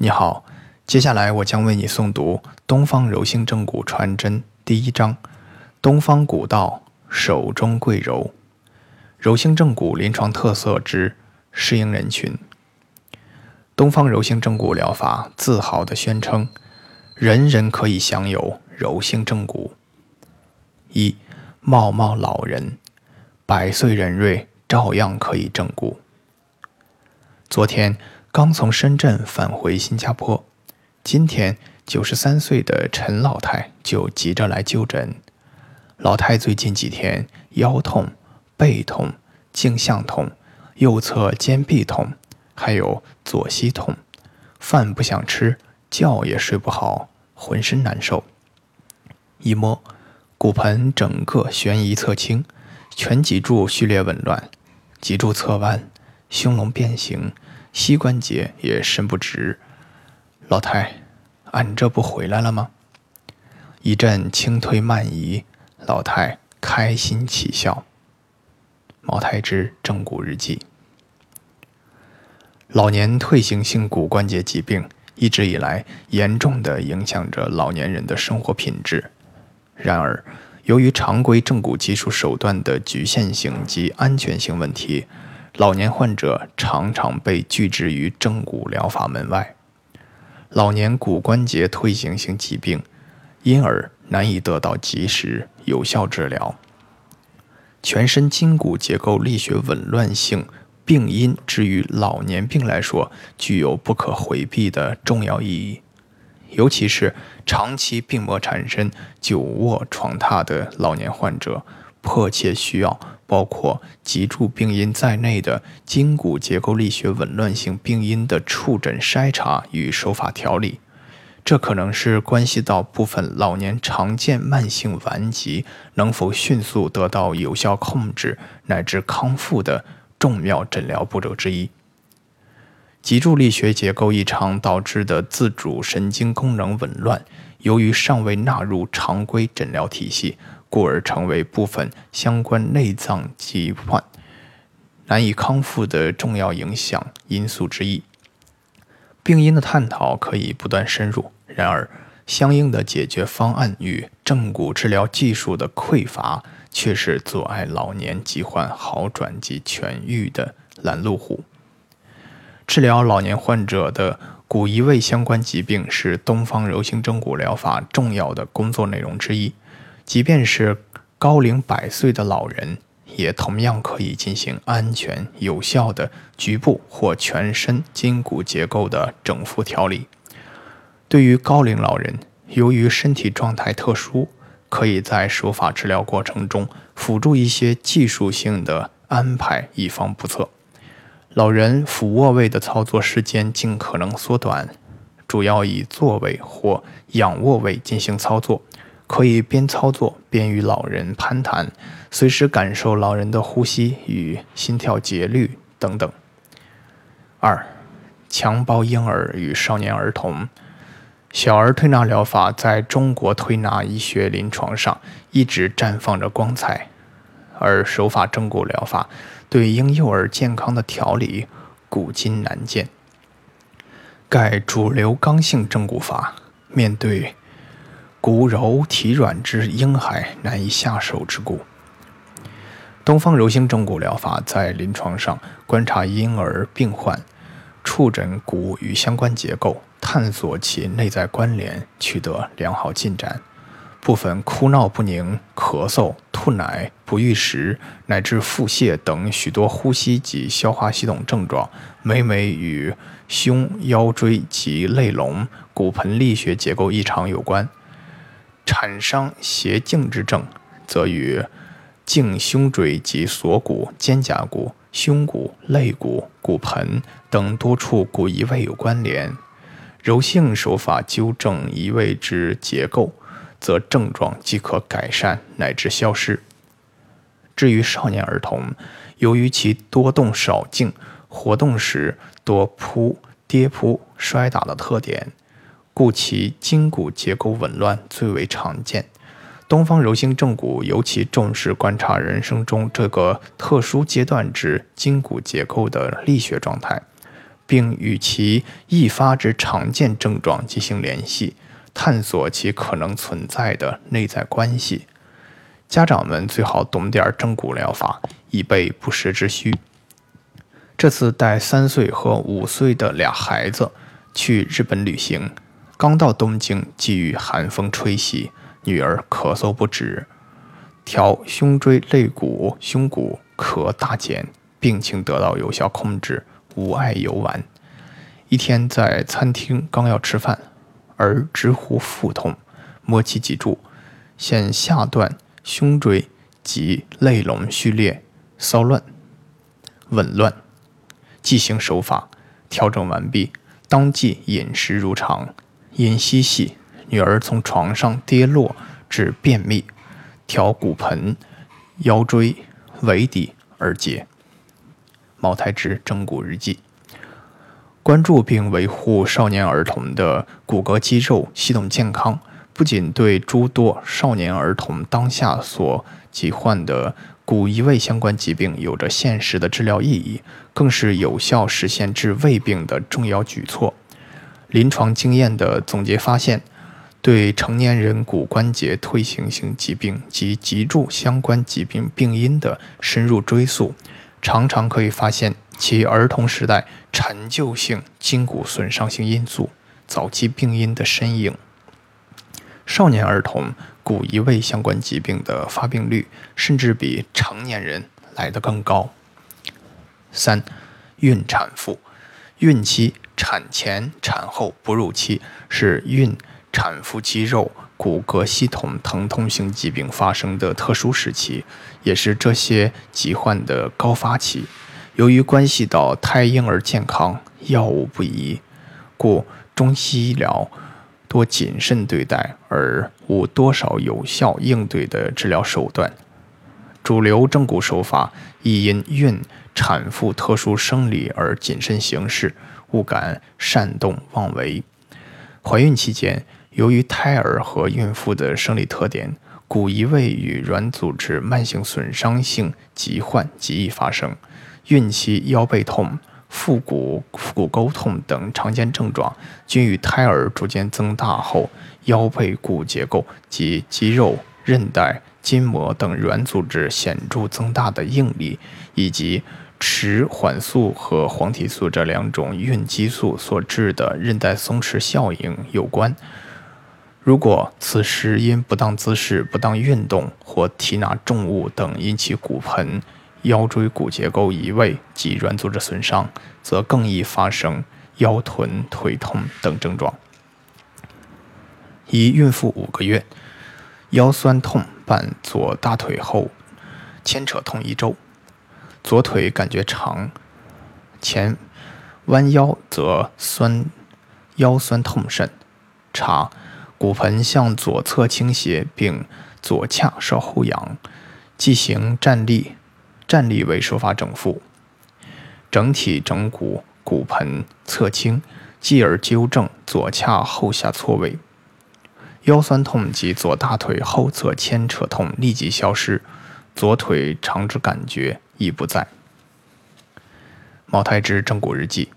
你好，接下来我将为你诵读《东方柔性正骨传真》第一章：东方古道手中贵柔，柔性正骨临床特色之适应人群。东方柔性正骨疗法自豪地宣称，人人可以享有柔性正骨。一茂茂老人，百岁人瑞照样可以正骨。昨天。刚从深圳返回新加坡，今天九十三岁的陈老太就急着来就诊。老太最近几天腰痛、背痛、颈项痛、右侧肩臂痛，还有左膝痛，饭不想吃，觉也睡不好，浑身难受。一摸，骨盆整个悬移侧倾，全脊柱序列紊乱，脊柱侧弯，胸隆变形。膝关节也伸不直，老太，俺这不回来了吗？一阵轻推慢移，老太开心起笑。茅台之正骨日记。老年退行性骨关节疾病一直以来严重的影响着老年人的生活品质。然而，由于常规正骨技术手段的局限性及安全性问题。老年患者常常被拒之于正骨疗法门外，老年骨关节退行性疾病因而难以得到及时有效治疗。全身筋骨结构力学紊乱性病因之于老年病来说，具有不可回避的重要意义，尤其是长期病魔缠身、久卧床榻的老年患者。迫切需要包括脊柱病因在内的筋骨结构力学紊乱性病因的触诊筛查与手法调理，这可能是关系到部分老年常见慢性顽疾能否迅速得到有效控制乃至康复的重要诊疗步骤之一。脊柱力学结构异常导致的自主神经功能紊乱，由于尚未纳入常规诊疗体系。故而成为部分相关内脏疾患难以康复的重要影响因素之一。病因的探讨可以不断深入，然而相应的解决方案与正骨治疗技术的匮乏，却是阻碍老年疾患好转及痊愈的拦路虎。治疗老年患者的骨移位相关疾病是东方柔性正骨疗法重要的工作内容之一。即便是高龄百岁的老人，也同样可以进行安全有效的局部或全身筋骨结构的整复调理。对于高龄老人，由于身体状态特殊，可以在手法治疗过程中辅助一些技术性的安排，以防不测。老人俯卧位的操作时间尽可能缩短，主要以坐位或仰卧位进行操作。可以边操作边与老人攀谈，随时感受老人的呼吸与心跳节律等等。二、强包婴儿与少年儿童，小儿推拿疗法在中国推拿医学临床上一直绽放着光彩，而手法正骨疗法对婴幼儿健康的调理古今难见。盖主流刚性正骨法面对。骨柔体软之婴孩难以下手之故。东方柔性正骨疗法在临床上观察婴儿病患，触诊骨与相关结构，探索其内在关联，取得良好进展。部分哭闹不宁、咳嗽、吐奶、不欲食乃至腹泻等许多呼吸及消化系统症状，每每与胸、腰椎及肋龙、骨盆力学结构异常有关。产伤斜颈之症，则与颈胸椎及锁骨、肩胛骨、胸骨、肋骨、骨盆等多处骨移位有关联。柔性手法纠正移位之结构，则症状即可改善乃至消失。至于少年儿童，由于其多动少静，活动时多扑、跌扑、摔打的特点。故其筋骨结构紊乱最为常见。东方柔性正骨尤其重视观察人生中这个特殊阶段之筋骨结构的力学状态，并与其易发之常见症状进行联系，探索其可能存在的内在关系。家长们最好懂点正骨疗法，以备不时之需。这次带三岁和五岁的俩孩子去日本旅行，刚到东京，即遇寒风吹袭，女儿咳嗽不止，调胸椎肋骨、胸骨咳大减，病情得到有效控制，无碍游玩。一天在餐厅刚要吃饭，儿直呼腹痛，摸其脊柱，现下段胸椎及肋龙序列骚乱、紊乱。即行手法调整完毕，当即饮食如常。因嬉戏，女儿从床上跌落至便秘，调骨盆、腰椎、尾骶而结。茅台之正骨日记：关注并维护少年儿童的骨骼肌肉系统健康，不仅对诸多少年儿童当下所疾患的。骨移位相关疾病有着现实的治疗意义，更是有效实现治胃病的重要举措。临床经验的总结发现，对成年人骨关节退行性疾病及脊柱相关疾病病因的深入追溯，常常可以发现其儿童时代陈旧性筋骨损伤性因素、早期病因的身影。少年儿童。骨移位相关疾病的发病率甚至比成年人来得更高。三、孕产妇、孕期、产前、产后、哺乳期是孕产妇肌肉、骨骼系统疼痛性疾病发生的特殊时期，也是这些疾患的高发期。由于关系到胎婴儿健康，药物不宜，故中西医疗。多谨慎对待，而无多少有效应对的治疗手段。主流正骨手法亦因孕产妇特殊生理而谨慎行事，勿敢擅动妄为。怀孕期间，由于胎儿和孕妇的生理特点，骨移位与软组织慢性损伤性疾患极易发生。孕期腰背痛。腹股、腹股沟痛等常见症状，均与胎儿逐渐增大后腰背骨结构及肌肉、韧带、筋膜等软组织显著增大的应力，以及迟缓素和黄体素这两种孕激素所致的韧带松弛效应有关。如果此时因不当姿势、不当运动或提拿重物等引起骨盆，腰椎骨结构移位及软组织损伤，则更易发生腰臀腿痛等症状。一孕妇五个月，腰酸痛伴左大腿后牵扯痛一周，左腿感觉长，前弯腰则酸腰酸痛甚。查骨盆向左侧倾斜，并左髂稍后仰，即行站立。站立为手法整复，整体整骨骨盆侧倾，继而纠正左髂后下错位。腰酸痛及左大腿后侧牵扯痛立即消失，左腿长之感觉亦不在。茅台之正骨日记。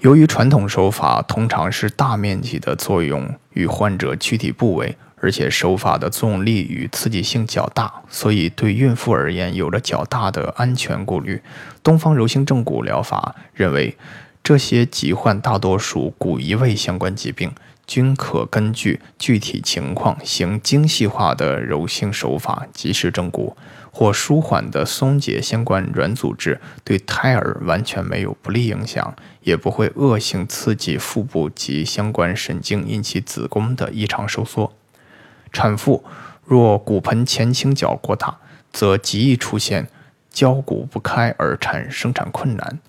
由于传统手法通常是大面积的作用与患者躯体部位。而且手法的作用力与刺激性较大，所以对孕妇而言有着较大的安全顾虑。东方柔性正骨疗法认为，这些疾患大多属骨移位相关疾病，均可根据具体情况行精细化的柔性手法及时正骨，或舒缓的松解相关软组织，对胎儿完全没有不利影响，也不会恶性刺激腹部及相关神经，引起子宫的异常收缩。产妇若骨盆前倾角过大，则极易出现交骨不开而产生产困难。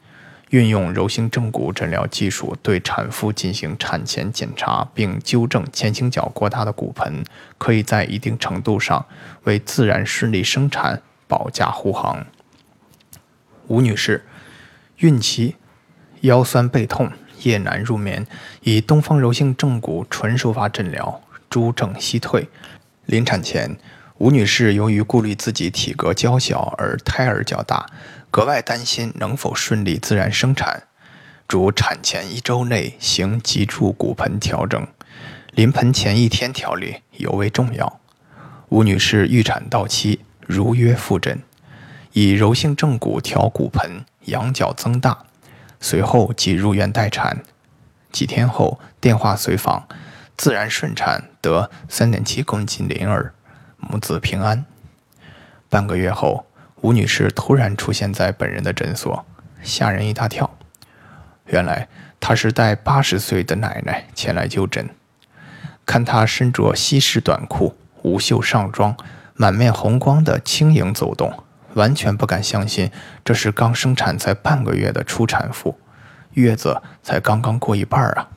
运用柔性正骨诊疗技术对产妇进行产前检查，并纠正前倾角过大的骨盆，可以在一定程度上为自然顺利生产保驾护航。吴女士，孕期腰酸背痛，夜难入眠，以东方柔性正骨纯手法诊疗。诸症悉退。临产前，吴女士由于顾虑自己体格娇小而胎儿较大，格外担心能否顺利自然生产。主产前一周内行脊柱骨盆调整，临盆前一天调理尤为重要。吴女士预产到期，如约复诊，以柔性正骨调骨盆，仰角增大，随后即入院待产。几天后电话随访，自然顺产，得三点七公斤麟儿，母子平安。半个月后，吴女士突然出现在本人的诊所，吓人一大跳。原来她是带八十岁的奶奶前来就诊，看她身着西式短裤。无袖上装，满面红光的轻盈走动，完全不敢相信这是刚生产才半个月的初产妇，月子才刚刚过一半啊！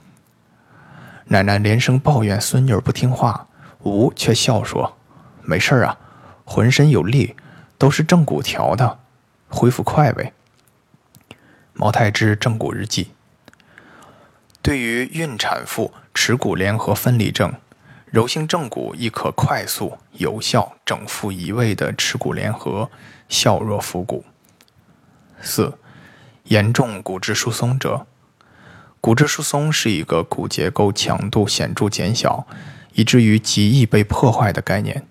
奶奶连声抱怨孙女不听话，吴却笑说：“没事啊，浑身有力，都是正骨调的，恢复快呗。”毛太之正骨日记：对于孕产妇耻骨联合分离症。柔性正骨亦可快速有效整复移位的耻骨联合，削弱腹骨。四、严重骨质疏松者，骨质疏松是一个骨结构强度显著减小，以至于极易被破坏的概念。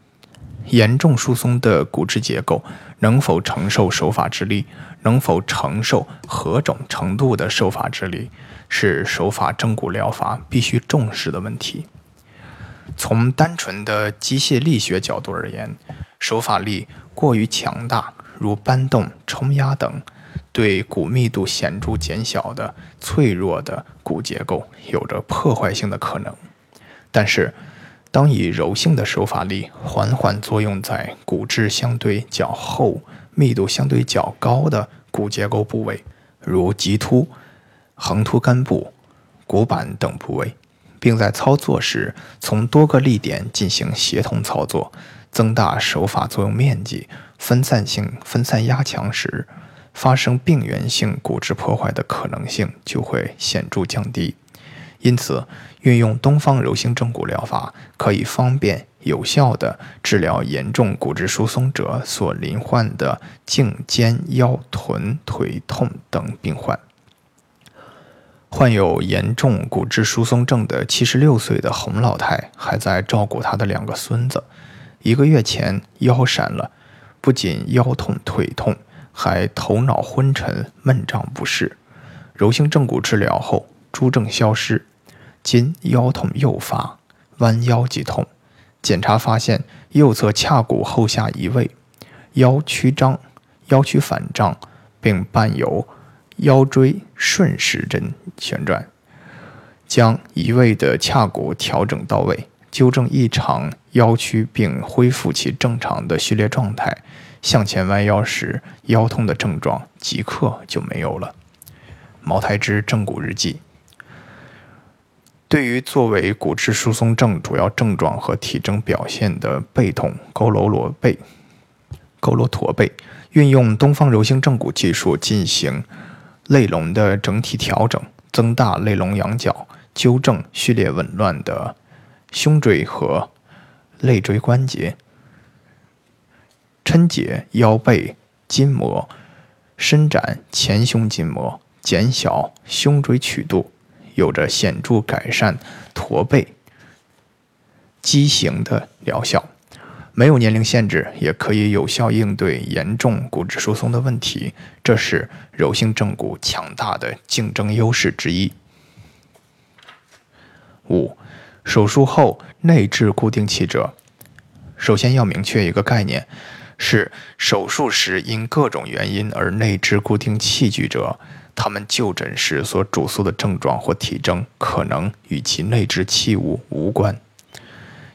严重疏松的骨质结构能否承受手法之力，能否承受何种程度的手法之力，是手法正骨疗法必须重视的问题。从单纯的机械力学角度而言，手法力过于强大，如搬动、冲压等，对骨密度显著减小的脆弱的骨结构有着破坏性的可能。但是，当以柔性的手法力缓缓作用在骨质相对较厚、密度相对较高的骨结构部位，如棘突、横突根部、骨板等部位。并在操作时从多个力点进行协同操作，增大手法作用面积，分散性分散压强时，发生病原性骨质破坏的可能性就会显著降低。因此，运用东方柔性正骨疗法，可以方便有效地治疗严重骨质疏松者所罹患的颈肩腰臀腿痛等病患。患有严重骨质疏松症的七十六岁的洪老太还在照顾她的两个孙子。一个月前腰闪了，不仅腰痛腿痛，还头脑昏沉、闷胀不适。柔性正骨治疗后，诸症消失。今腰痛诱发，弯腰即痛。检查发现右侧髂骨后下移位，腰曲张、腰曲反张，并伴有。腰椎顺时针旋转，将移位的髂骨调整到位，纠正异常腰曲，并恢复其正常的序列状态。向前弯腰时，腰痛的症状即刻就没有了。茅台之正骨日记。对于作为骨质疏松症主要症状和体征表现的背痛、佝偻驼背、佝偻驼背，运用东方柔性正骨技术进行。肋龙的整体调整，增大肋龙仰角，纠正序列紊乱的胸椎和肋椎关节，抻解腰背筋膜，伸展前胸筋膜，减小胸椎曲度，有着显著改善驼背畸形的疗效。没有年龄限制，也可以有效应对严重骨质疏松的问题，这是柔性正骨强大的竞争优势之一。五、手术后内置固定器者，首先要明确一个概念：是手术时因各种原因而内置固定器具者，他们就诊时所主诉的症状或体征可能与其内置器物无关，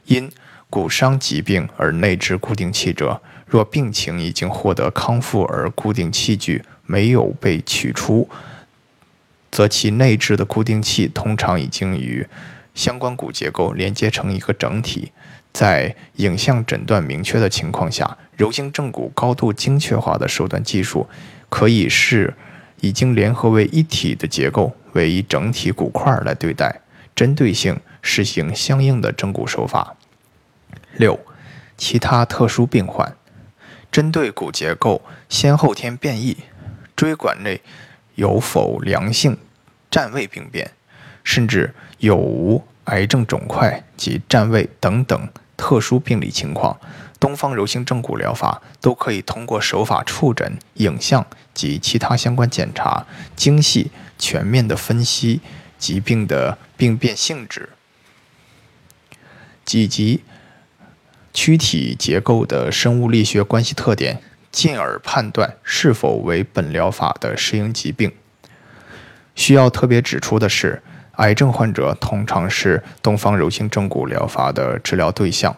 因。骨伤疾病而内置固定器者，若病情已经获得康复而固定器具没有被取出，则其内置的固定器通常已经与相关骨结构连接成一个整体。在影像诊断明确的情况下，柔性正骨高度精确化的手段技术可以是已经联合为一体的结构为一整体骨块来对待，针对性实行相应的正骨手法。六，其他特殊病患，针对骨结构先后天变异，椎管内有否良性占位病变，甚至有无癌症肿块及占位等等特殊病理情况，东方柔性正骨疗法都可以通过手法触诊、影像及其他相关检查，精细全面的分析疾病的病变性质，以及躯体结构的生物力学关系特点。进而判断是否为本疗法的适应疾病。需要特别指出的是，癌症患者通常是东方柔性正骨疗法的治疗对象。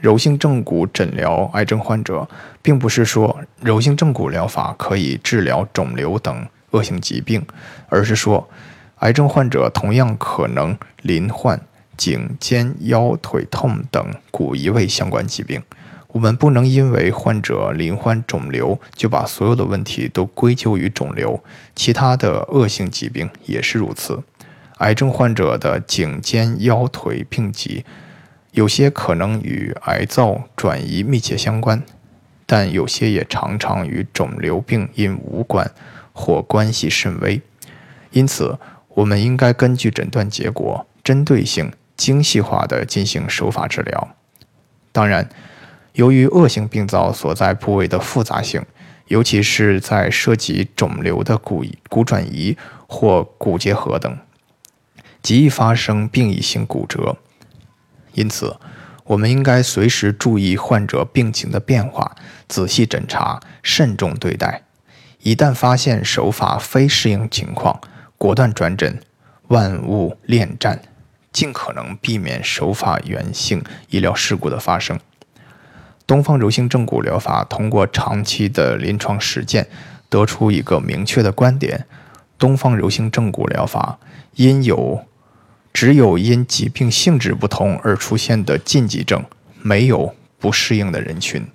柔性正骨诊疗癌症患者，并不是说柔性正骨疗法可以治疗肿瘤等恶性疾病，而是说，癌症患者同样可能罹患颈、肩、腰、腿痛等骨移位相关疾病。我们不能因为患者罹患肿瘤，就把所有的问题都归咎于肿瘤。其他的恶性疾病也是如此。癌症患者的颈、肩、腰、腿病疾，有些可能与癌灶转移密切相关，但有些也常常与肿瘤病因无关或关系甚微。因此，我们应该根据诊断结果，针对性、精细化地进行手法治疗。当然。由于恶性病灶所在部位的复杂性，尤其是在涉及肿瘤的骨骨转移或骨结核等，极易发生病理性骨折。因此，我们应该随时注意患者病情的变化，仔细诊查，慎重对待。一旦发现手法非适应情况，果断转诊，万勿恋战，尽可能避免手法源性医疗事故的发生。东方柔性正骨疗法通过长期的临床实践，得出一个明确的观点：东方柔性正骨疗法因有只有因疾病性质不同而出现的禁忌症，没有不适应的人群。